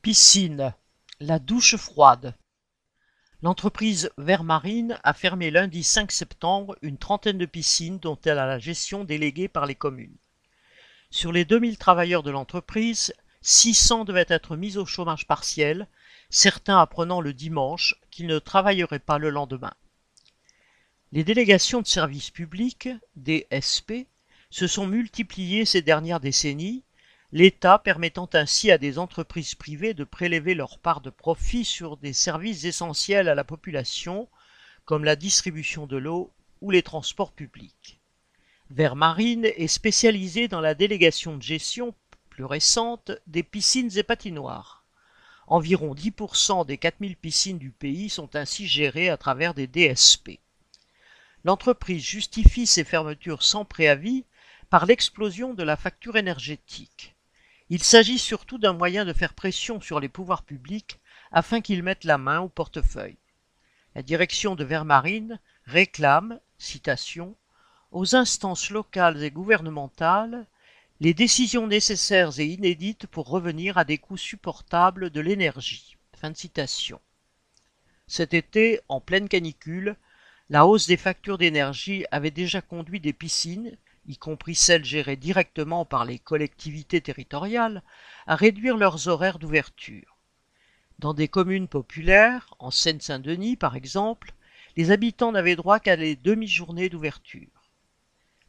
Piscine, la douche froide. L'entreprise Vermarine a fermé lundi 5 septembre une trentaine de piscines dont elle a la gestion déléguée par les communes. Sur les 2000 travailleurs de l'entreprise, 600 devaient être mis au chômage partiel, certains apprenant le dimanche qu'ils ne travailleraient pas le lendemain. Les délégations de services publics, DSP, se sont multipliées ces dernières décennies l'État permettant ainsi à des entreprises privées de prélever leur part de profit sur des services essentiels à la population, comme la distribution de l'eau ou les transports publics. Vermarine est spécialisé dans la délégation de gestion plus récente des piscines et patinoires. Environ 10% des 4000 piscines du pays sont ainsi gérées à travers des DSP. L'entreprise justifie ces fermetures sans préavis par l'explosion de la facture énergétique. Il s'agit surtout d'un moyen de faire pression sur les pouvoirs publics afin qu'ils mettent la main au portefeuille. La direction de Vermarine réclame, citation, aux instances locales et gouvernementales les décisions nécessaires et inédites pour revenir à des coûts supportables de l'énergie. Fin de citation. Cet été, en pleine canicule, la hausse des factures d'énergie avait déjà conduit des piscines, y compris celles gérées directement par les collectivités territoriales, à réduire leurs horaires d'ouverture. Dans des communes populaires, en Seine-Saint-Denis par exemple, les habitants n'avaient droit qu'à les demi-journées d'ouverture.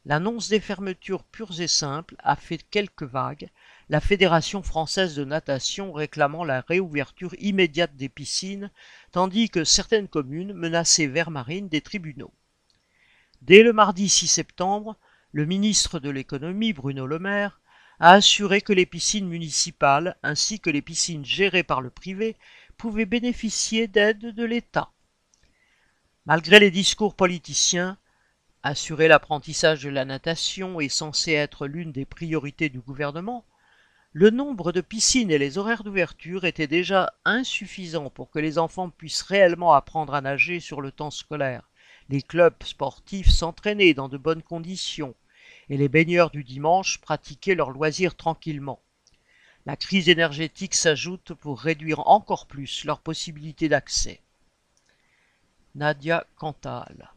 L'annonce des fermetures pures et simples a fait quelques vagues, la Fédération française de natation réclamant la réouverture immédiate des piscines, tandis que certaines communes menaçaient Vermarine des tribunaux. Dès le mardi 6 septembre, le ministre de l'économie, Bruno Le Maire, a assuré que les piscines municipales ainsi que les piscines gérées par le privé pouvaient bénéficier d'aides de l'État. Malgré les discours politiciens, assurer l'apprentissage de la natation est censé être l'une des priorités du gouvernement, le nombre de piscines et les horaires d'ouverture étaient déjà insuffisants pour que les enfants puissent réellement apprendre à nager sur le temps scolaire les clubs sportifs s'entraînaient dans de bonnes conditions, et les baigneurs du dimanche pratiquaient leurs loisirs tranquillement. La crise énergétique s'ajoute pour réduire encore plus leurs possibilités d'accès. Nadia Cantal